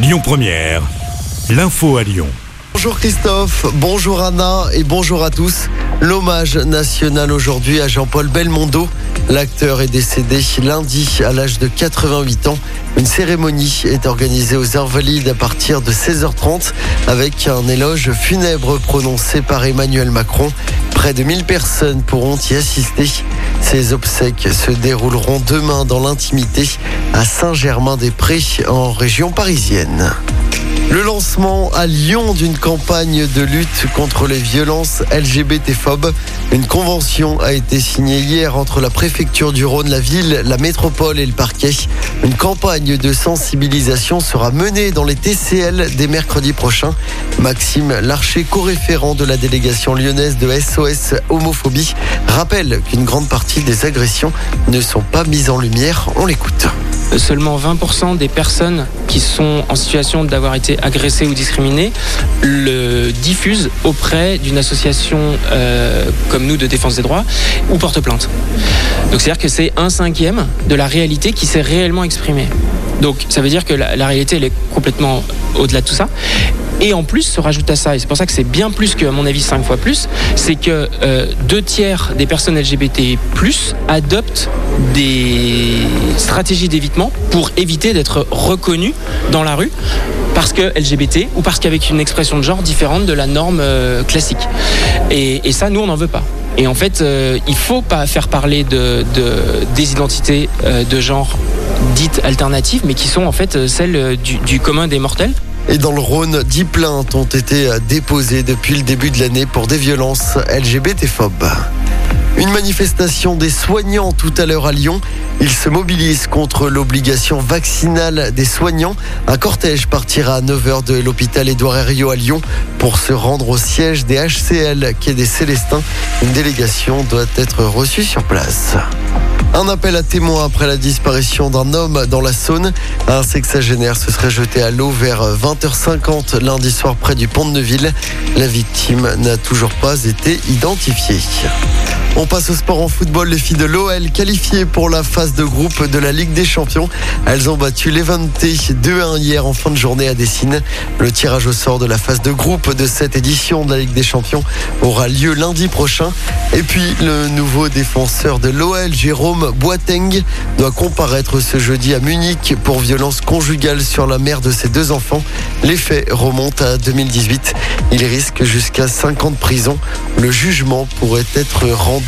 Lyon Première, l'info à Lyon. Bonjour Christophe, bonjour Anna et bonjour à tous. L'hommage national aujourd'hui à Jean-Paul Belmondo. L'acteur est décédé lundi à l'âge de 88 ans. Une cérémonie est organisée aux Invalides à partir de 16h30 avec un éloge funèbre prononcé par Emmanuel Macron. Près de 1000 personnes pourront y assister. Ces obsèques se dérouleront demain dans l'intimité à Saint-Germain-des-Prés en région parisienne. Le lancement à Lyon d'une campagne de lutte contre les violences LGBT-phobes. Une convention a été signée hier entre la préfecture du Rhône, la ville, la métropole et le parquet. Une campagne de sensibilisation sera menée dans les TCL dès mercredi prochain. Maxime Larcher, co-référent de la délégation lyonnaise de SOS Homophobie, rappelle qu'une grande partie des agressions ne sont pas mises en lumière. On l'écoute seulement 20% des personnes qui sont en situation d'avoir été agressées ou discriminées le diffusent auprès d'une association euh, comme nous de défense des droits ou porte plainte. Donc c'est-à-dire que c'est un cinquième de la réalité qui s'est réellement exprimée. Donc ça veut dire que la, réalité elle est complètement au-delà de tout ça. Et en plus, se rajoute à ça, et c'est pour ça que c'est bien plus que, à mon avis, cinq fois plus, c'est que euh, deux tiers des personnes LGBT adoptent des stratégies d'évitement pour éviter d'être reconnues dans la rue parce que LGBT ou parce qu'avec une expression de genre différente de la norme euh, classique. Et, ça, nous, on n'en veut pas. Et en fait, euh, il faut pas faire parler de, de des identités euh, de genre dites alternatives, mais qui sont en fait celles du, du commun des mortels. Et dans le Rhône, 10 plaintes ont été déposées depuis le début de l'année pour des violences LGBT-phobes. Une manifestation des soignants tout à l'heure à Lyon. Ils se mobilisent contre l'obligation vaccinale des soignants. Un cortège partira à 9h de l'hôpital Édouard Herriot à Lyon pour se rendre au siège des HCL est des Célestins. Une délégation doit être reçue sur place. Un appel à témoins après la disparition d'un homme dans la Saône. Un sexagénaire se serait jeté à l'eau vers 20h50 lundi soir près du pont de Neuville. La victime n'a toujours pas été identifiée. On passe au sport en football. Les filles de l'OL qualifiées pour la phase de groupe de la Ligue des Champions. Elles ont battu l'Eventé 2-1 hier en fin de journée à Dessine. Le tirage au sort de la phase de groupe de cette édition de la Ligue des Champions aura lieu lundi prochain. Et puis le nouveau défenseur de l'OL, Jérôme Boateng, doit comparaître ce jeudi à Munich pour violence conjugale sur la mère de ses deux enfants. Les faits remontent à 2018. Il risque jusqu'à 5 ans de prison. Le jugement pourrait être rendu